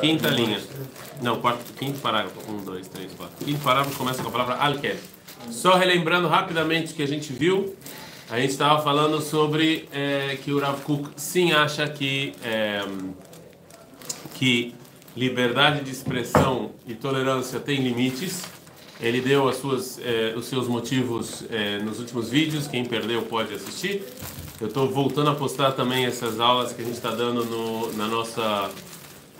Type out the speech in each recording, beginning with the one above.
Quinta linha. Não, quarto, quinto parágrafo. Um, dois, três, quatro. Quinto parágrafo começa com a palavra alker. Só relembrando rapidamente o que a gente viu. A gente estava falando sobre é, que o Rav Kuk sim acha que, é, que liberdade de expressão e tolerância tem limites. Ele deu as suas, é, os seus motivos nos últimos vídeos. Quem perdeu pode assistir. Eu estou voltando a postar também essas aulas que a gente está dando no, na nossa,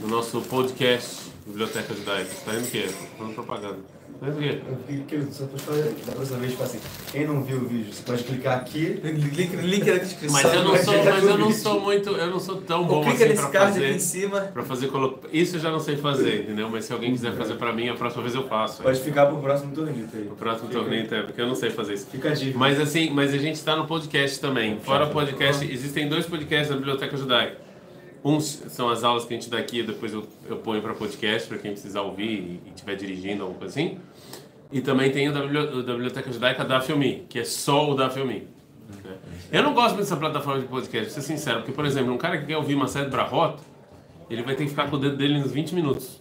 no nosso podcast Biblioteca Judaica. Está indo o quê? Falando propaganda. Está indo o quê? Eu da próxima vez, tipo assim, quem não viu o vídeo, você pode clicar aqui. Link, link na descrição. Mas eu não sou, mas eu não sou muito, eu não sou tão bom clica assim nesse para card aqui fazer. em cima. Para fazer colo... Isso eu já não sei fazer, entendeu? Mas se alguém quiser fazer para mim, a próxima vez eu faço. Pode ficar pro próximo torneio aí. O próximo Fica- torneio é porque eu não sei fazer isso. Fica a dica. Mas assim, mas a gente está no podcast também. Fora o podcast, existem dois podcasts na Biblioteca Judaica. Uns são as aulas que a gente dá aqui, depois eu, eu ponho para podcast para quem precisar ouvir e estiver dirigindo alguma coisa assim. E também tem o da, Bibli- o da Biblioteca Judaica da Filmi, que é só o da Filmi. né? Eu não gosto muito dessa plataforma de podcast, vou ser sincero, porque, por exemplo, um cara que quer ouvir uma série de Brahot, ele vai ter que ficar com o dedo dele nos 20 minutos.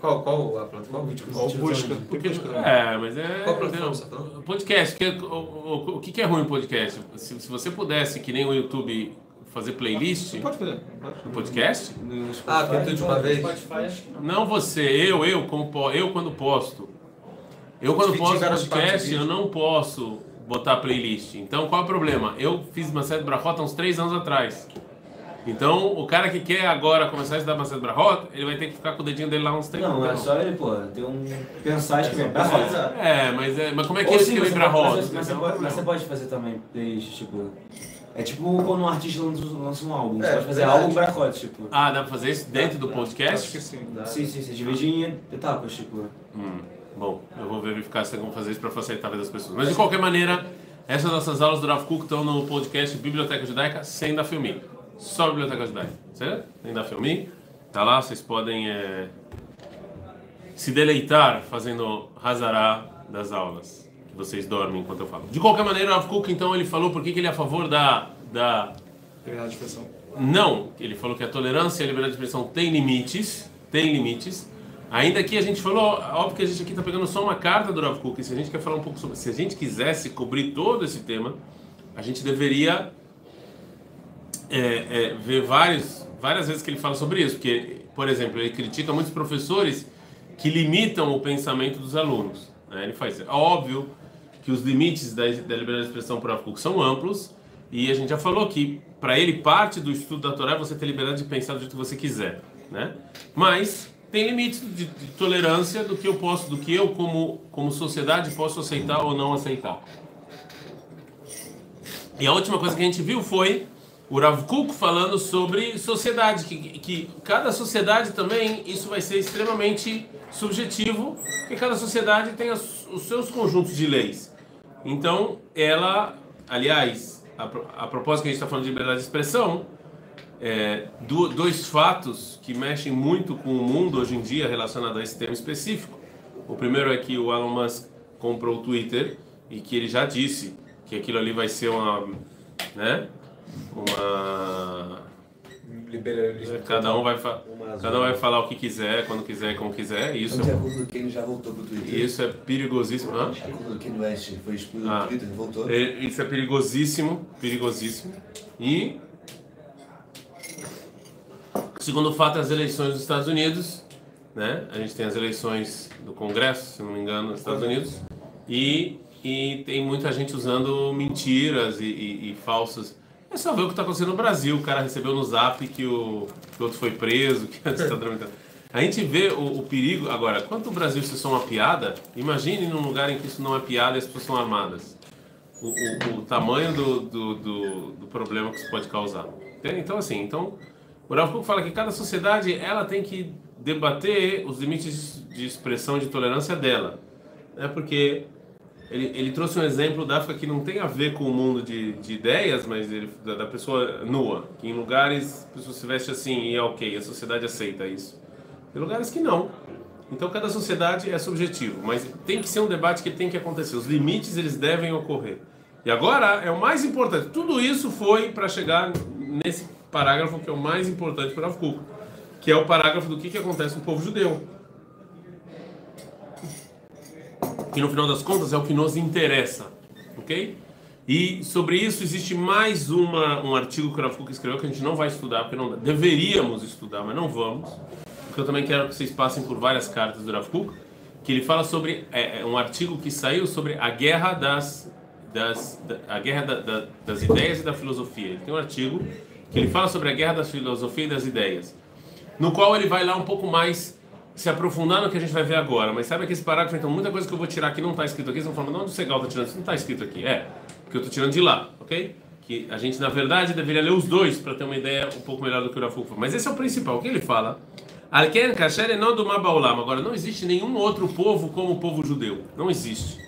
Qual, qual a plataforma? Qual vídeo? Qual busca? Porque, é, mas é. Qual plataforma você tá falando? Podcast. Que, o, o, o que que é ruim o podcast? Se, se você pudesse, que nem o YouTube, fazer playlist Pode fazer. no podcast. Ah, tem tudo de uma vez? Que não. você, eu, eu, como, eu quando posto. Eu quando posto podcast, eu não posso botar playlist. Então qual é o problema? Eu fiz uma série de Brahota uns três anos atrás. Então, o cara que quer agora começar a estudar Macedo Brahot, ele vai ter que ficar com o dedinho dele lá uns três Não, é só ele, pô, ter um. Pensar, escrever. Personalizar. É, mas, é, mas como é que Ou ele sim, escreve você Brahot? pode- mas, mas você pode, mas você pode fazer também playlist, tipo. É tipo quando um artista lança, um álbum. Você É, pode fazer verdade. álbum bracote, tipo. Ah, dá pra fazer isso dentro do Acho podcast? que sim. Sim, sim, você divide em etapas, tipo. Hum, bom, eu vou verificar se tem como fazer isso para facilitar a vida das pessoas. Mas de qualquer maneira, essas nossas aulas do Rav Kuk estão no podcast Biblioteca Judaica sem da Filmi. Só Biblioteca Judaica, certo? Sem da Filmi. Tá lá, vocês podem é, se deleitar fazendo Hazará das aulas. Vocês dormem enquanto eu falo. De qualquer maneira, o Rav Kuk, então, ele falou por que ele é a favor da, da Liberdade de expressão. não, ele falou que a tolerância e a liberdade de expressão tem limites, tem limites. Ainda que a gente falou, óbvio que a gente aqui está pegando só uma carta do Rav Kuk, e se a gente quer falar um pouco sobre, se a gente quisesse cobrir todo esse tema, a gente deveria é, é, ver vários, várias vezes que ele fala sobre isso, porque, por exemplo, ele critica muitos professores que limitam o pensamento dos alunos. Né? Ele faz, é óbvio que os limites da, da liberdade de expressão para o Rav Kuk são amplos, e a gente já falou que para ele parte do estudo da Torá é você ter liberdade de pensar do jeito que você quiser, né? Mas tem limites de, de tolerância do que eu posso, do que eu como como sociedade posso aceitar ou não aceitar. E a última coisa que a gente viu foi o Rav Kuk falando sobre sociedade, que, que cada sociedade também, isso vai ser extremamente subjetivo, porque cada sociedade tem as- os seus conjuntos de leis. Então, ela, aliás, a, a propósito que a gente está falando de liberdade de expressão, é, do- dois fatos que mexem muito com o mundo hoje em dia relacionado a esse tema específico. O primeiro é que o Elon Musk comprou o Twitter e que ele já disse que aquilo ali vai ser uma, né, uma cada um vai cada um vai falar o que quiser, quando quiser, como quiser. Isso Ontem a culpa do Kane já voltou pro Twitter. isso é perigosíssimo. Hã? A West foi Ah. do Twitter, voltou. É, Isso é perigosíssimo, perigosíssimo. E segundo fato é as eleições dos Estados Unidos, né? A gente tem as eleições do Congresso, se não me engano, nos Estados Unidos, e, e tem muita gente usando mentiras e, e, e falsos. É só ver o que está acontecendo no Brasil. O cara recebeu no Zap que o, que outro foi preso, que tramitando. A gente vê o, o perigo. Agora, quanto o Brasil se são uma piada, imagine num lugar em que isso não é piada e as pessoas são armadas o, o, o tamanho do, do, do, do problema que isso pode causar. Então, assim, então, o Kuk fala que cada sociedade ela tem que debater os limites de expressão de tolerância dela. Né? Porque ele, ele trouxe um exemplo da África que não tem a ver com o mundo de, de ideias, mas ele, da, da pessoa nua. Que em lugares a pessoa se veste assim e é ok, a sociedade aceita isso. Tem lugares que não. Então cada sociedade é subjetivo, mas tem que ser um debate que tem que acontecer. Os limites eles devem ocorrer. E agora é o mais importante. Tudo isso foi para chegar nesse parágrafo que é o mais importante para o Kuk, que é o parágrafo do que, que acontece no povo judeu. Que no final das contas é o que nos interessa, ok? E sobre isso existe mais uma, um artigo que o Rafuca escreveu que a gente não vai estudar, porque não deveríamos estudar, mas não vamos, porque eu também quero que vocês passem por várias cartas do Rafuca, que ele fala sobre é, é um artigo que saiu sobre a guerra das, das da, a guerra da, da, das ideias e da filosofia. Ele tem um artigo que ele fala sobre a guerra da filosofia e das ideias, no qual ele vai lá um pouco mais se aprofundar no que a gente vai ver agora, mas sabe que esse parágrafo, então, muita coisa que eu vou tirar que não está escrito aqui, vocês vão falar, não, onde o Segal está tirando isso? Não está escrito aqui. É, porque eu estou tirando de lá, ok? Que a gente, na verdade, deveria ler os dois para ter uma ideia um pouco melhor do que o Rafu. Mas esse é o principal, o que ele fala? Alken Kasher não do Mabaulam. Agora, não existe nenhum outro povo como o povo judeu. Não existe,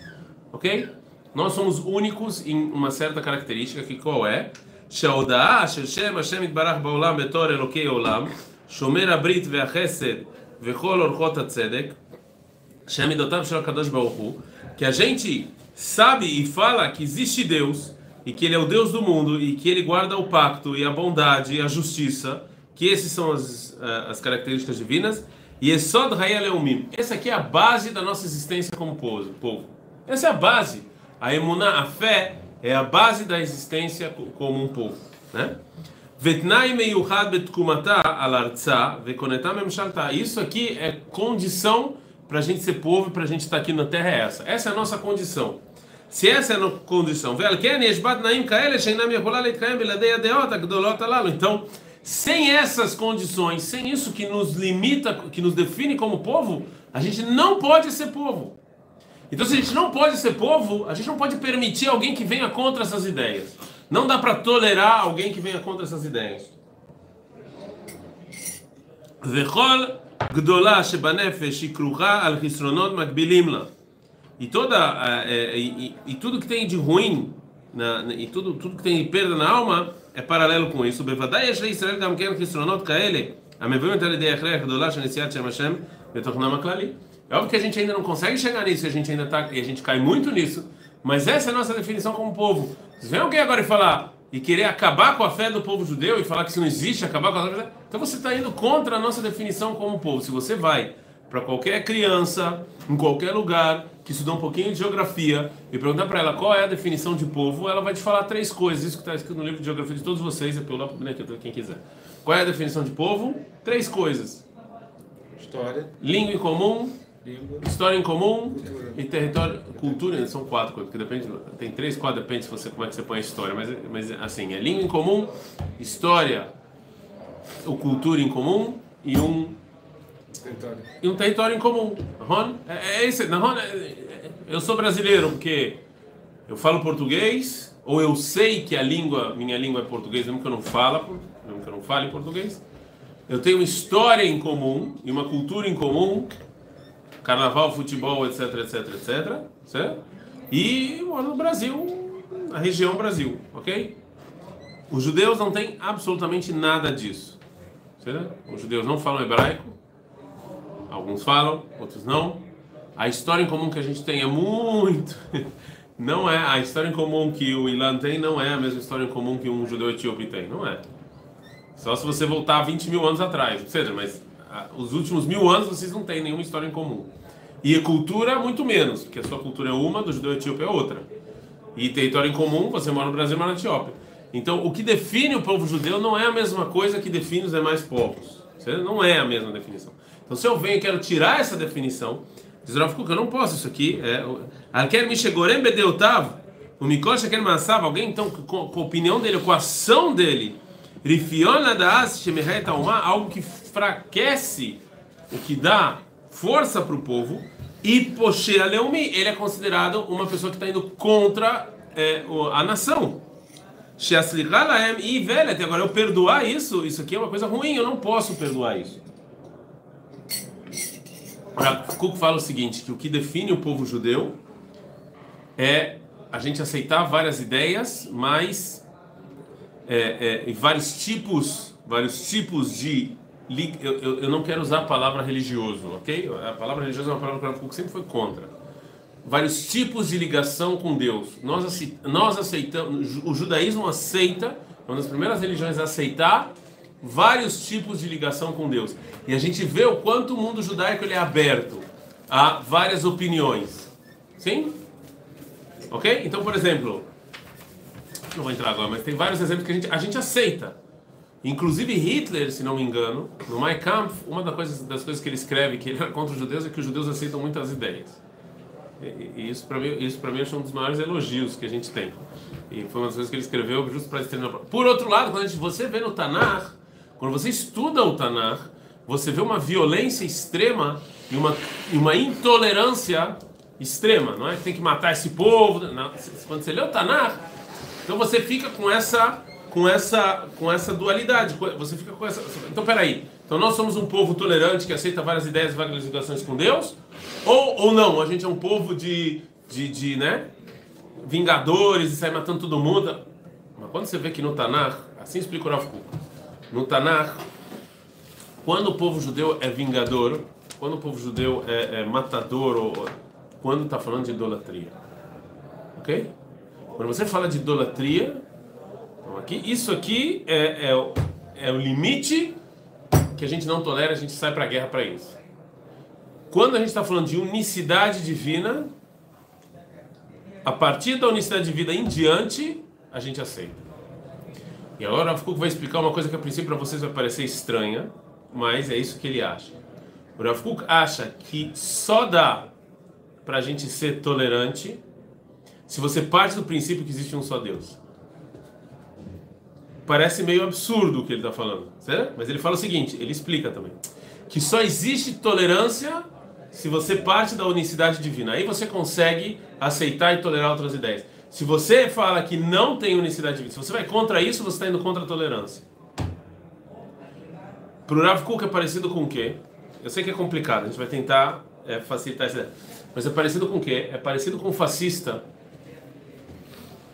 ok? Nós somos únicos em uma certa característica, que qual é? Sheodah, Shem, Hashem, Itbarach, Baulam, Betor, Elokei, Olam, Shomer, Abrit, Ve'achesed, Vechol Orchot Tzedek, Shemidotav Shalakadosh Baruchu, que a gente sabe e fala que existe Deus, e que ele é o Deus do mundo, e que ele guarda o pacto, e a bondade, e a justiça, que essas são as, as características divinas, e é só Leumim. Essa aqui é a base da nossa existência como povo. Essa é a base. A emuná, a fé, é a base da existência como um povo. Né? Isso aqui é condição para a gente ser povo para a gente estar aqui na terra é essa. Essa é a nossa condição. Se essa é a nossa condição, então, sem essas condições, sem isso que nos limita, que nos define como povo, a gente não pode ser povo. Então, se a gente não pode ser povo, a gente não pode permitir alguém que venha contra essas ideias. Não dá para tolerar alguém que venha contra essas ideias. Vechol gdolah shebanefesh ikruha al chisronot makbilim la. E toda é, e, e, e, tudo que tem de ruim na, e tudo tudo que tem de perda na alma é paralelo com isso. בוודאי יש לישראל גם כן חסרונות כאלה המביאים על ידי הכרח גדולה של נשיאת שם השם בתוכנם הכללי. É óbvio que a gente ainda não consegue chegar nisso, a gente ainda tá, e a gente cai muito nisso, mas essa é a nossa definição como povo. Se vem alguém agora e falar e querer acabar com a fé do povo judeu e falar que isso não existe, acabar com a fé, então você está indo contra a nossa definição como povo. Se você vai para qualquer criança, em qualquer lugar, que estudou um pouquinho de geografia e perguntar para ela qual é a definição de povo, ela vai te falar três coisas. Isso que está escrito no livro de geografia de todos vocês, é pelo lá para quem quiser. Qual é a definição de povo? Três coisas: História. língua em comum. História em comum e território, cultura, são quatro coisas, porque depende, tem três, quatro, depende se você como é que você põe a história, mas, mas assim, é língua em comum, história, o cultura em comum e um Território. e um território em comum. Ron, é, é esse, não, Ron, é- eu sou brasileiro porque eu falo português ou eu sei que a língua, minha língua é português, mesmo que eu não falo, mesmo que eu não fale português. Eu tenho uma história em comum e uma cultura em comum, carnaval, futebol, etc, etc, etc, certo? E moro no Brasil, na região Brasil, ok? Os judeus não têm absolutamente nada disso, certo? Os judeus não falam hebraico, alguns falam, outros não. A história em comum que a gente tem é muito. Não é a história em comum que o Ilan tem, não é a mesma história em comum que um judeu etíope tem, não é. Só se você voltar 20 mil anos atrás, ou seja, mas os últimos mil anos vocês não têm nenhuma história em comum. E cultura, muito menos, porque a sua cultura é uma, do judeu etíope é outra. E território em comum, você mora no Brasil, mora na Etiópia. Então, o que define o povo judeu não é a mesma coisa que define os demais povos. Não é a mesma definição. Então, se eu venho e quero tirar essa definição, diz o Kuk, eu não posso isso aqui. Alquer me chegorem bedeutav, o Mikosh quer massava alguém, então, com a opinião dele, com a ação dele, rifiona da algo que enfraquece, o que dá força para o povo, e Poshea Leumi, ele é considerado uma pessoa que está indo contra é, a nação. E velet. Agora eu perdoar isso, isso aqui é uma coisa ruim, eu não posso perdoar isso. Kuk fala o seguinte, que o que define o povo judeu é a gente aceitar várias ideias, mas é, é, vários tipos, vários tipos de eu, eu, eu não quero usar a palavra religioso, ok? A palavra religiosa é uma palavra que o sempre foi contra vários tipos de ligação com Deus. Nós, acei- nós aceitamos, o judaísmo aceita, é uma das primeiras religiões a aceitar vários tipos de ligação com Deus. E a gente vê o quanto o mundo judaico ele é aberto a várias opiniões. Sim? Ok? Então, por exemplo, não vou entrar agora, mas tem vários exemplos que a gente, a gente aceita. Inclusive Hitler, se não me engano, no Mein Kampf, uma das coisas, das coisas que ele escreve que ele era contra os judeus é que os judeus aceitam muitas ideias. E, e isso para mim, isso para mim é um dos maiores elogios que a gente tem. E foi uma das coisas que ele escreveu justo para externar. Por outro lado, quando gente, você vê no Tanar, quando você estuda o Tanar, você vê uma violência extrema e uma, e uma intolerância extrema, não é? Tem que matar esse povo. Não. Quando você lê o Tanar, então você fica com essa com essa com essa dualidade. Você fica com essa. Então peraí. Então nós somos um povo tolerante que aceita várias ideias, várias ligações com Deus, ou, ou não? A gente é um povo de, de, de né? Vingadores e sai matando todo mundo. Mas quando você vê que no Tanar, assim explica o Rav Kuk, no Tanar, quando o povo judeu é vingador, quando o povo judeu é, é matador, ou quando está falando de idolatria, ok? Quando você fala de idolatria, então aqui, isso aqui é, é, é o limite que a gente não tolera, a gente sai para a guerra para isso. Quando a gente está falando de unicidade divina, a partir da unicidade divina em diante, a gente aceita. E agora o Rav vai explicar uma coisa que a princípio para vocês vai parecer estranha, mas é isso que ele acha. O Rav acha que só dá para a gente ser tolerante se você parte do princípio que existe um só Deus. Parece meio absurdo o que ele está falando, certo? Mas ele fala o seguinte, ele explica também, que só existe tolerância se você parte da unicidade divina. Aí você consegue aceitar e tolerar outras ideias. Se você fala que não tem unicidade divina, se você vai contra isso, você está indo contra a tolerância. Para o Rav Kuk é parecido com o quê? Eu sei que é complicado, a gente vai tentar é, facilitar essa ideia. Mas é parecido com o quê? É parecido com um fascista,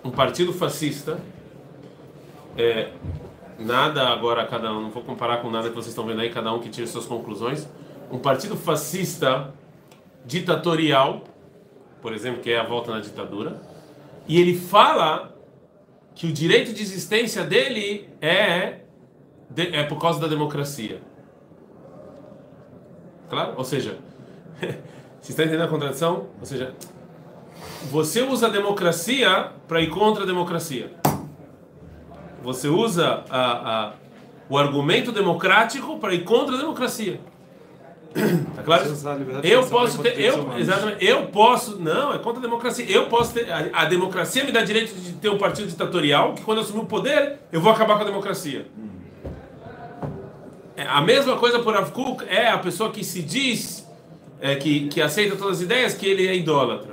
um partido fascista. É, nada agora, cada um, não vou comparar com nada que vocês estão vendo aí, cada um que tire suas conclusões. Um partido fascista ditatorial, por exemplo, que é a volta na ditadura, e ele fala que o direito de existência dele é, é por causa da democracia. Claro? Ou seja, você está entendendo a contradição? Ou seja, você usa a democracia para ir contra a democracia. Você usa a, a, o argumento democrático para ir contra a democracia. Tá claro? Eu posso ter, eu, exatamente, eu posso, não, é contra a democracia. Eu posso ter, a, a, democracia me dá direito de ter um partido ditatorial que quando eu assumir o poder, eu vou acabar com a democracia. É, a mesma coisa por Avkuk é a pessoa que se diz é, que, que aceita todas as ideias que ele é idólatra.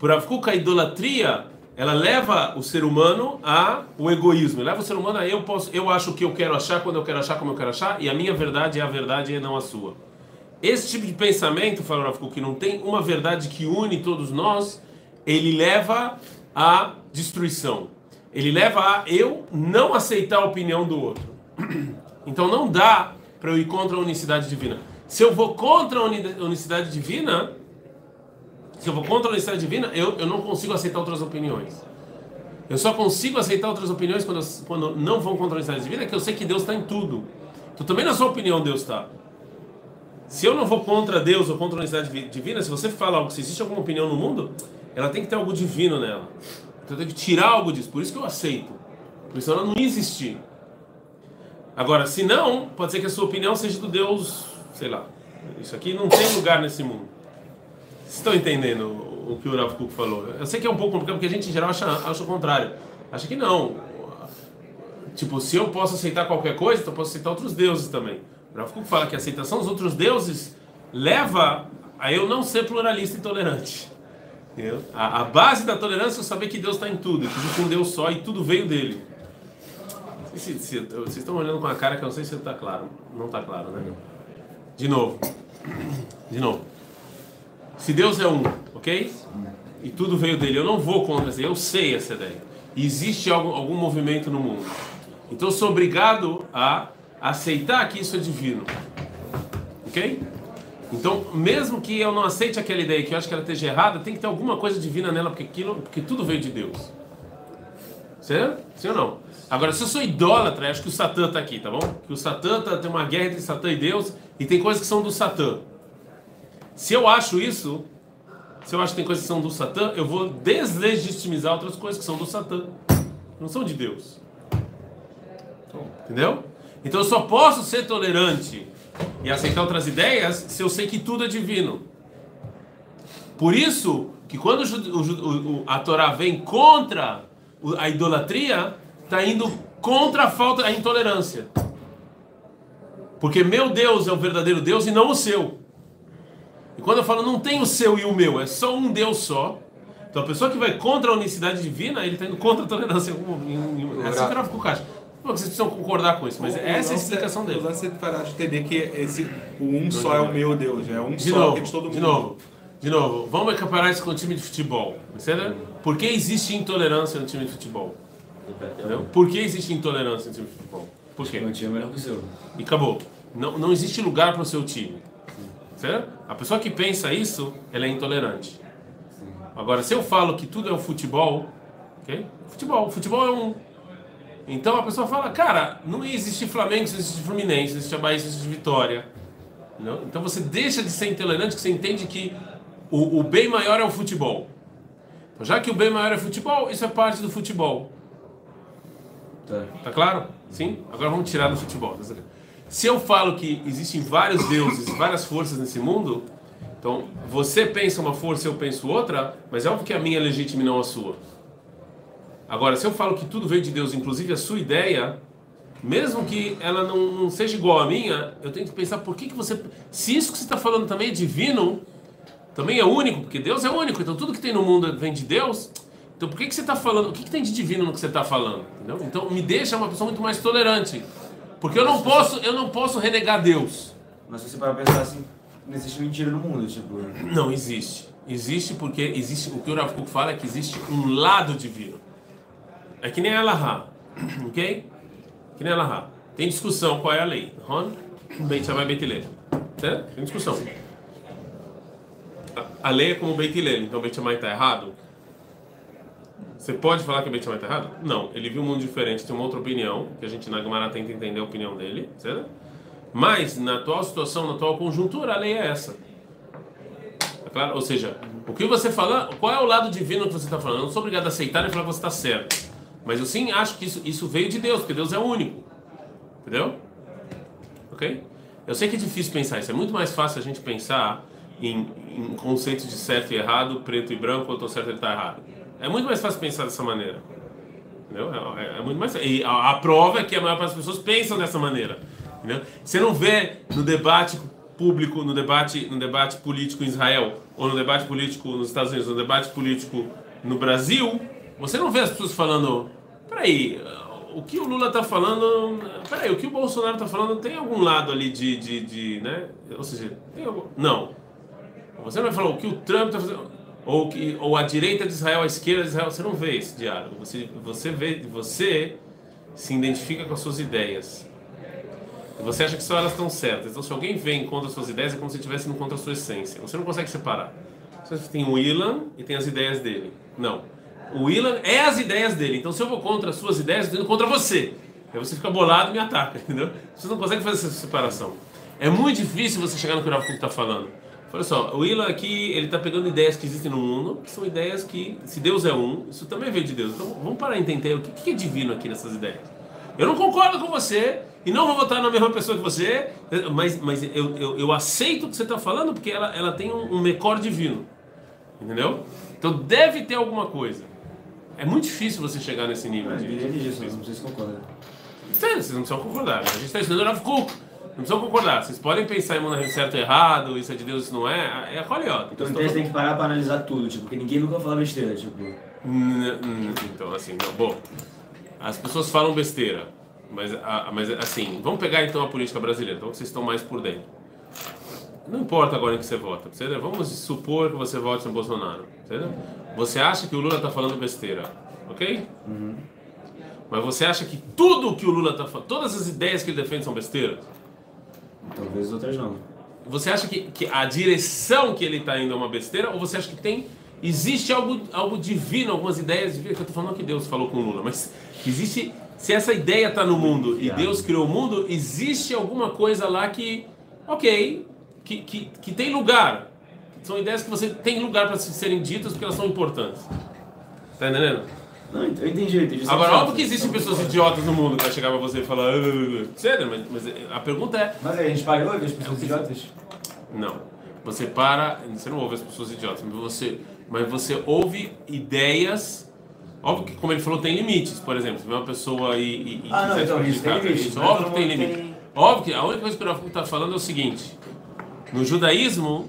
Por Avkuk a idolatria ela leva o ser humano a o egoísmo, leva o ser humano a eu posso, eu acho o que eu quero achar quando eu quero achar como eu quero achar e a minha verdade é a verdade e não a sua. Esse tipo de pensamento, falou Rav que não tem uma verdade que une todos nós, ele leva à destruição. Ele leva a eu não aceitar a opinião do outro. Então não dá para eu ir contra a unicidade divina. Se eu vou contra a unicidade divina, se eu vou contra a unicidade divina, eu, eu não consigo aceitar outras opiniões. Eu só consigo aceitar outras opiniões quando, quando não vão contra a unicidade divina, que eu sei que Deus está em tudo. Então também na sua opinião Deus está. Se eu não vou contra Deus ou contra a unicidade divina, se você fala algo, se existe alguma opinião no mundo, ela tem que ter algo divino nela. Então eu tenho que tirar algo disso. Por isso que eu aceito. Por isso ela não existir. Agora, se não, pode ser que a sua opinião seja do Deus, sei lá. Isso aqui não tem lugar nesse mundo. Estão entendendo o que o Rav Kuk falou? Eu sei que é um pouco complicado, porque a gente em geral acha, acha o contrário. Acha que não. Tipo, se eu posso aceitar qualquer coisa, então eu posso aceitar outros deuses também. Rav Kuk fala que a aceitação dos outros deuses leva a eu não ser pluralista e tolerante. A, a, base da tolerância é saber que Deus está em tudo, que existe um Deus só e tudo veio dele. Se, se, se, vocês estão olhando com a cara que eu não sei se está claro. Não está claro, né? De novo. De novo. Se Deus é um, ok? E tudo veio dele, eu não vou contra isso, eu sei essa ideia. existe algum, algum movimento no mundo. Então eu sou obrigado a aceitar que isso é divino. Ok? Então, mesmo que eu não aceite aquela ideia, que eu acho que ela esteja errada, tem que ter alguma coisa divina nela, porque, aquilo, porque tudo veio de Deus. Certo? Sim ou não? Agora, se eu sou idólatra, acho que o Satã está aqui, tá bom? Que o Satã tá, tem uma guerra entre Satã e Deus e tem coisas que são do Satã. Se eu acho isso, se eu acho que tem coisas que são do Satã, eu vou deslegitimizar outras coisas que são do Satã. Não são de Deus. Entendeu? Então eu só posso ser tolerante e aceitar outras ideias se eu sei que tudo é divino. Por isso que quando o, o, a Torá vem contra a idolatria, está indo contra a falta, a intolerância. Porque meu Deus é o verdadeiro Deus e não o seu. E quando eu falo não tem o seu e o meu, é só um Deus só. Então a pessoa que vai contra a unicidade divina, ele está indo contra a tolerância. É assim que ficou caixa. Vocês precisam concordar com isso, mas essa é a explicação dele. Você parar de entender que esse, o um só é o meu Deus, é um de só novo, que é de todo mundo. De novo, de novo, vamos comparar isso com o time de futebol. Entendeu? Por que existe intolerância no time de futebol? Entendeu? Por que existe intolerância no time de futebol? Por quê? Meu time é melhor que o seu. E acabou. Não, não existe lugar para o seu time. Certo? A pessoa que pensa isso, ela é intolerante. Agora, se eu falo que tudo é o futebol, ok? Futebol, futebol é um. Então a pessoa fala, cara, não existe Flamengo, não existe Fluminense, não existe Bahia, não existe Vitória. Não? Então você deixa de ser intolerante, que você entende que o, o bem maior é o futebol. Então, já que o bem maior é o futebol, isso é parte do futebol. Tá. Tá claro? Sim? Agora vamos tirar do futebol. Se eu falo que existem vários deuses, várias forças nesse mundo, então você pensa uma força, eu penso outra, mas é óbvio que a minha é legítima e não a sua. Agora, se eu falo que tudo veio de Deus, inclusive a sua ideia, mesmo que ela não, não seja igual à minha, eu tenho que pensar por que, que você. Se isso que você está falando também é divino, também é único, porque Deus é único, então tudo que tem no mundo vem de Deus. Então por que, que você está falando? O que, que tem de divino no que você está falando? Entendeu? Então me deixa uma pessoa muito mais tolerante. Porque eu não posso, eu não posso renegar Deus. Mas se você parar pra pensar assim, não existe mentira no mundo, tipo. Não existe. Existe porque existe. O que o Rav Kuk fala é que existe um lado divino. É que nem a Allahá. Ok? Que nem a Allahá. Tem discussão qual é a lei. Ron? Beit Shammai Beit Hillel. Tem discussão. A- A lei é como Beit Hillel. Então Beit Shammai está errado? Você pode falar que o Beit Shammai está errado? Não. Ele viu um mundo diferente, tem uma outra opinião, que a gente na Gemara tenta entender a opinião dele, certo? Mas, na atual situação, na atual conjuntura, a lei é essa. Tá claro? Ou seja, o que você fala, qual é o lado divino que você está falando? Eu não sou obrigado a aceitar e falar que você está certo. Mas eu sim acho que isso, isso veio de Deus, porque Deus é único. Entendeu? Ok? Eu sei que é difícil pensar isso. É muito mais fácil a gente pensar em, em conceitos de certo e errado, preto e branco, eu estou certo e ele está errado. É muito mais fácil pensar dessa maneira. Entendeu? É, é- é muito mais E a, a prova é que a maior parte das pessoas pensam dessa maneira. Entendeu? Você não vê no debate público, no debate, no debate político em Israel, ou no debate político nos Estados Unidos, no debate político no Brasil, você não vê as pessoas falando, peraí, o que o Lula está falando, peraí, o que o Bolsonaro está falando tem algum lado ali de, de, de né? Ou seja, tem algum... Não. Você não vai falar o que o Trump está fazendo, ou, que, ou a direita de Israel, a esquerda de Israel, você não vê esse diálogo. Você, você vê, você se identifica com as suas ideias. Você acha que só elas estão certas. Então, se alguém vem contra as suas ideias, é como se estivesse indo contra a sua essência. Você não consegue separar. Você tem o Ilan e tem as ideias dele. Não. O Ilan é as ideias dele. Então, se eu vou contra as suas ideias, eu estou indo contra você. Aí você fica bolado e me ataca, entendeu? Você não consegue fazer essa separação. É muito difícil você chegar no que o Kuk está falando. Olha só, o Ilan aqui, ele está pegando ideias que existem no mundo, que são ideias que, se Deus é um, isso também veio de Deus. Então, vamos parar e entender o que, que é divino aqui nessas ideias. Eu não concordo com você e não vou votar na mesma pessoa que você, mas, mas eu, eu, eu aceito o que você está falando porque ela, ela tem um, um mecor divino. Entendeu? Então deve ter alguma coisa. É muito difícil você chegar nesse nível. Mas de- ele disso, não sei se concorda. Sério, vocês não precisam concordar. A gente está estudando Rav Kuk. Não precisam concordar. Vocês podem pensar em mundo certo e errado, isso é de Deus, isso não é. É a Holiot. Então então você tem que parar pra analisar tudo, tipo, porque ninguém nunca fala besteira, tipo. Então, assim, não. Bom, as pessoas falam besteira, mas, a- mas assim, vamos pegar então a política brasileira, então vocês estão mais por dentro. Não importa agora em que você vota, entendeu? vamos supor que você vote no Bolsonaro, entendeu? Você acha que o Lula está falando besteira, ok? Mas você acha que tudo que o Lula está falando, todas as ideias que ele defende são besteiras? Talvez outras não. Você acha que, que a direção que ele está indo é uma besteira? Ou você acha que tem existe algo, algo divino, algumas ideias divinas? Eu estou falando que Deus falou com o Lula, mas existe se essa ideia está no mundo e Deus criou o mundo, existe alguma coisa lá que, ok, que, que, que tem lugar. São ideias que você tem lugar para serem ditas porque elas são importantes. Tá entendendo? Não, eu entendi, eu entendi. Agora, óbvio que existem pessoas idiotas no mundo que vai chegar pra você e falar. "Ah, ah, ah", Sério, mas, mas a pergunta é: Mas aí, a gente parou de ver as pessoas idiotas? não. Você para, você não ouve as pessoas idiotas, mas você, mas você ouve ideias. Óbvio que, como ele falou, tem limites. Por exemplo, se vem uma pessoa e, e, e Ah, não, então, isso tem explicar limite, isso, mas óbvio que tem mundo limite. tem- Óbvio que a única coisa que o Rafa está falando é o seguinte: no judaísmo,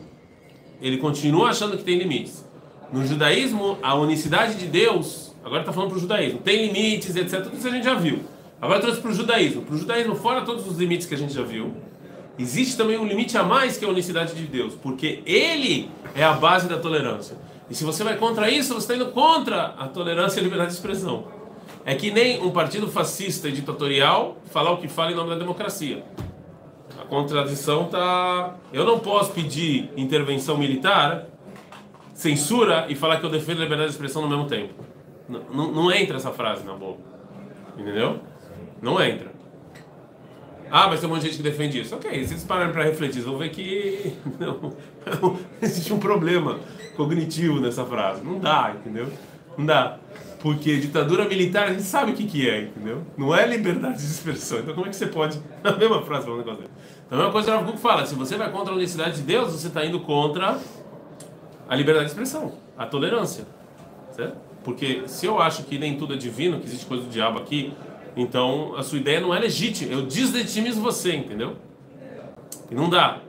ele continua achando que tem limites. No judaísmo, a unicidade de Deus, agora está falando para o judaísmo, tem limites, etc. Tudo isso a gente já viu. Agora trouxe para o judaísmo. Para o judaísmo, fora todos os limites que a gente já viu, existe também um limite a mais que é a unicidade de Deus, porque Ele é a base da tolerância. E se você vai contra isso, você está indo contra a tolerância e a liberdade de expressão. É que nem um partido fascista e ditatorial falar o que fala em nome da democracia. A contradição tá. Eu não posso pedir intervenção militar, censura e falar que eu defendo a liberdade de expressão no mesmo tempo. Não, não, não entra essa frase na boca. Entendeu? Não entra. Ah, mas tem um monte de gente que defende isso. Ok, se eles pararem para refletir, vão ver que não, existe um problema cognitivo nessa frase. Não dá, entendeu? Não dá. Porque ditadura militar a gente sabe o que, que é, entendeu? Não é liberdade de expressão. Então como é que você pode. A mesma frase falando um negócio desse. Então a mesma coisa que o Rav Kuk fala: se você vai contra a unicidade de Deus, você está indo contra a liberdade de expressão, a tolerância. Certo? Porque se eu acho que nem tudo é divino, que existe coisa do diabo aqui, então a sua ideia não é legítima. Eu deslegitimizo você, entendeu? E não dá.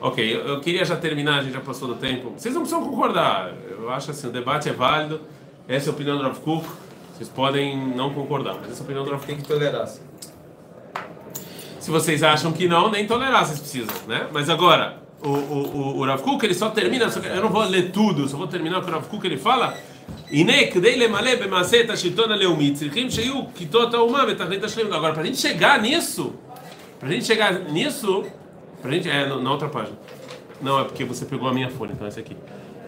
Ok, eu, eu queria já terminar, a gente já passou do tempo. Vocês não precisam concordar. Eu acho assim, o debate é válido. Essa é a opinião do Rav Kuk. Vocês podem não concordar, mas essa é a opinião do Rav Kuk. Tem que tolerar. Se vocês acham que não, nem tolerar vocês precisam, né? Mas agora, o, o, o, o Rav Kuk, ele só termina, só que eu não vou ler tudo, só vou terminar o que o Rav Kuk ele fala. Ine, kdei lemale bemase et ashilton aleumi, tzirchim sheyu kitot hauma betachlit hashlim. Agora, para a gente chegar nisso, para a gente chegar nisso, gente, é, na outra página. Não, é porque você pegou a minha folha, então esse aqui.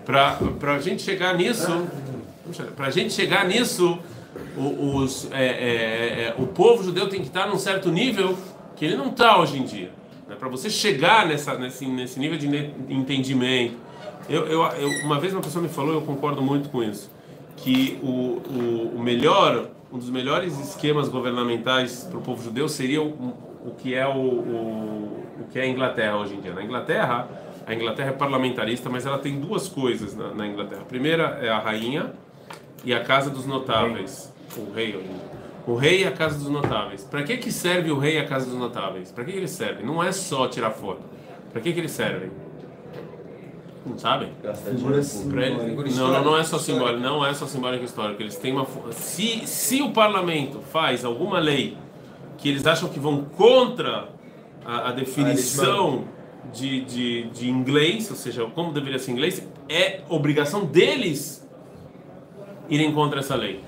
Para a gente chegar nisso, para a gente chegar nisso, os, é, é, é, o povo judeu tem que estar num certo nível que ele não está hoje em dia. Né? Para você chegar nessa, nesse, nesse nível de entendimento, eu, eu, eu- uma vez uma pessoa me falou, eu concordo muito com isso, que o, o, o melhor, um dos melhores esquemas governamentais para o povo judeu seria o, o que é o, o, o que é a Inglaterra hoje em dia. Na Inglaterra, a Inglaterra é parlamentarista, mas ela tem duas coisas na, na Inglaterra. A primeira é a rainha e a casa dos notáveis. O rei, o rei e a casa dos notáveis. Para que que serve o rei e a casa dos notáveis? Para que que eles servem? Não é só tirar foto. Para que que eles servem? Simbólica. não, não, não é só simbólico, não é só simbólico histórico. Eles têm uma se se o parlamento faz alguma lei que eles acham que vão contra a, a definição de, de, de inglês, ou seja, como deveria ser inglês, é obrigação deles irem contra essa lei.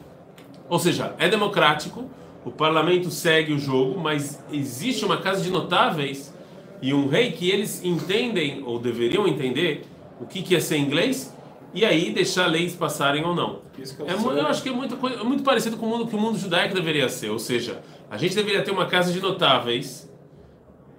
Ou seja, é democrático, o parlamento segue o jogo, mas existe uma casa de notáveis e um rei que eles entendem ou deveriam entender o que que é ser inglês e aí deixar leis passarem ou não. Eu É, mu- eu acho que é muito, é muito parecido com o mundo que o mundo judaico deveria ser, ou seja, a gente deveria ter uma casa de notáveis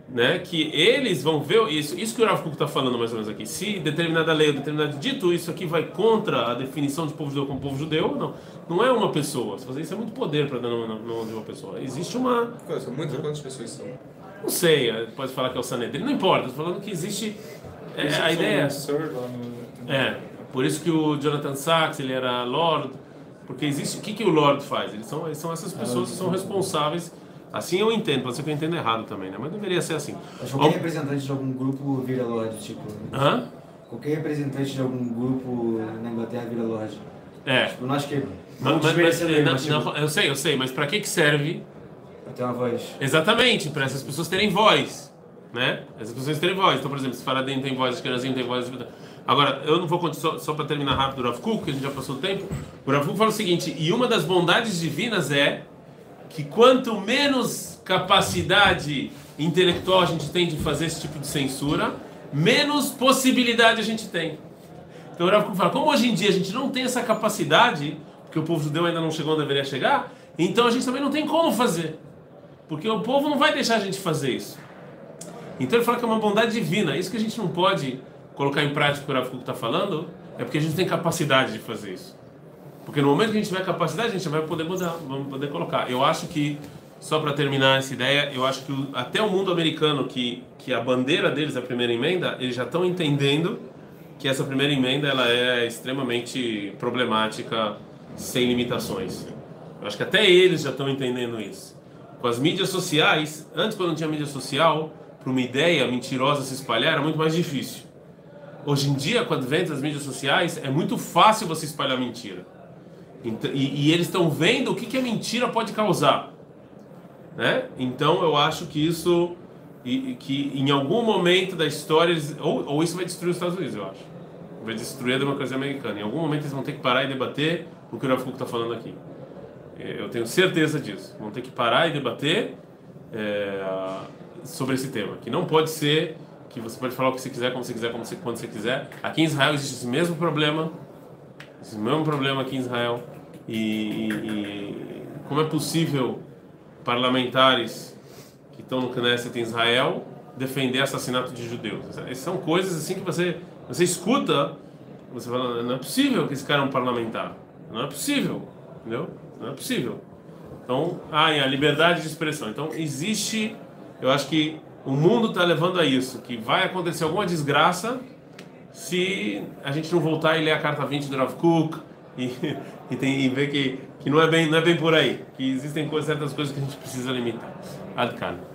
né, que eles vão ver isso, isso que o Rav Kuk está falando mais ou menos aqui. Se determinada lei ou determinado dito isso aqui vai contra a definição de povo judeu como povo judeu, não, não é uma pessoa. Se fazer isso é muito poder para dar na mão de uma pessoa. Existe uma, muitas, quantas pessoas são? não sei, pode falar que é o Sanedrin, não importa. Estou falando que existe é, a ideia. No- É, por isso que o Jonathan Sachs ele era Lord, porque existe. O que, que o Lord faz? Eles são, eles são essas pessoas que são responsáveis. Assim eu entendo, pode ser que eu entenda errado também, né? Mas deveria ser assim. Acho que qualquer representante de algum grupo vira Lorde, tipo. Hã? Qualquer representante de algum grupo na Inglaterra vira Lorde. É. Tipo, não acho que. Mas, Não mas, mas, desmerecendo ele, não, mas, tipo, não, eu sei, eu sei, mas para que que serve? pra ter uma voz. Exatamente, para essas pessoas terem voz, né? Pessoas terem voz. Então, por exemplo, se Faraday tem voz, Ashkenazim tem voz. Agora, eu não vou contar só, só para terminar rápido o Rav Kuk, que a gente já passou o tempo. O Rav Kuk fala o seguinte: e uma das bondades divinas é que quanto menos capacidade intelectual a gente tem de fazer esse tipo de censura, menos possibilidade a gente tem. Então o Rav Kuk fala, como hoje em dia a gente não tem essa capacidade, porque o povo judeu ainda não chegou onde deveria chegar, Então a gente também não tem como fazer. Porque o povo não vai deixar a gente fazer isso. Então ele fala que é uma bondade divina. Isso que a gente não pode colocar em prática o que o está falando, é porque a gente tem capacidade de fazer isso. Porque no momento que a gente tiver capacidade, a gente vai poder mudar, vamos poder colocar. Eu acho que, só para terminar essa ideia, eu acho que até o mundo americano, que, que a bandeira deles é a primeira emenda, eles já estão entendendo que essa primeira emenda ela é extremamente problemática, sem limitações. Eu acho que até eles já estão entendendo isso. Com as mídias sociais, antes quando não tinha mídia social, para uma ideia mentirosa se espalhar era muito mais difícil. Hoje em dia, com o advento das mídias sociais, é muito fácil você espalhar mentira. E, e, eles estão vendo o que, que a mentira pode causar. Né? Então eu acho que isso, que em algum momento da história, eles, ou, ou isso vai destruir os Estados Unidos, eu acho. Vai destruir a democracia americana. Em algum momento eles vão ter que parar e debater o que o Rafuco está falando aqui. Eu tenho certeza disso. Vão ter que parar e debater é, sobre esse tema. Que não pode ser que você pode falar o que você quiser, como você quiser, como você, quando você quiser. Aqui em Israel existe esse mesmo problema, esse mesmo problema aqui em Israel. E, e, e como é possível parlamentares que estão no Knesset em Israel defender assassinato de judeus? Essas são coisas assim que você você escuta, você fala, não é possível que esse cara é um parlamentar. Não é possível, entendeu? Não é possível. Então, ah, a liberdade de expressão. Então, existe, eu acho que o mundo está levando a isso, que vai acontecer alguma desgraça se a gente não voltar e ler a carta 20 do Rav Kook e, e, tem, e ver que, que não, é bem, não é bem por aí, que existem coisas, certas coisas que a gente precisa limitar. Adkan.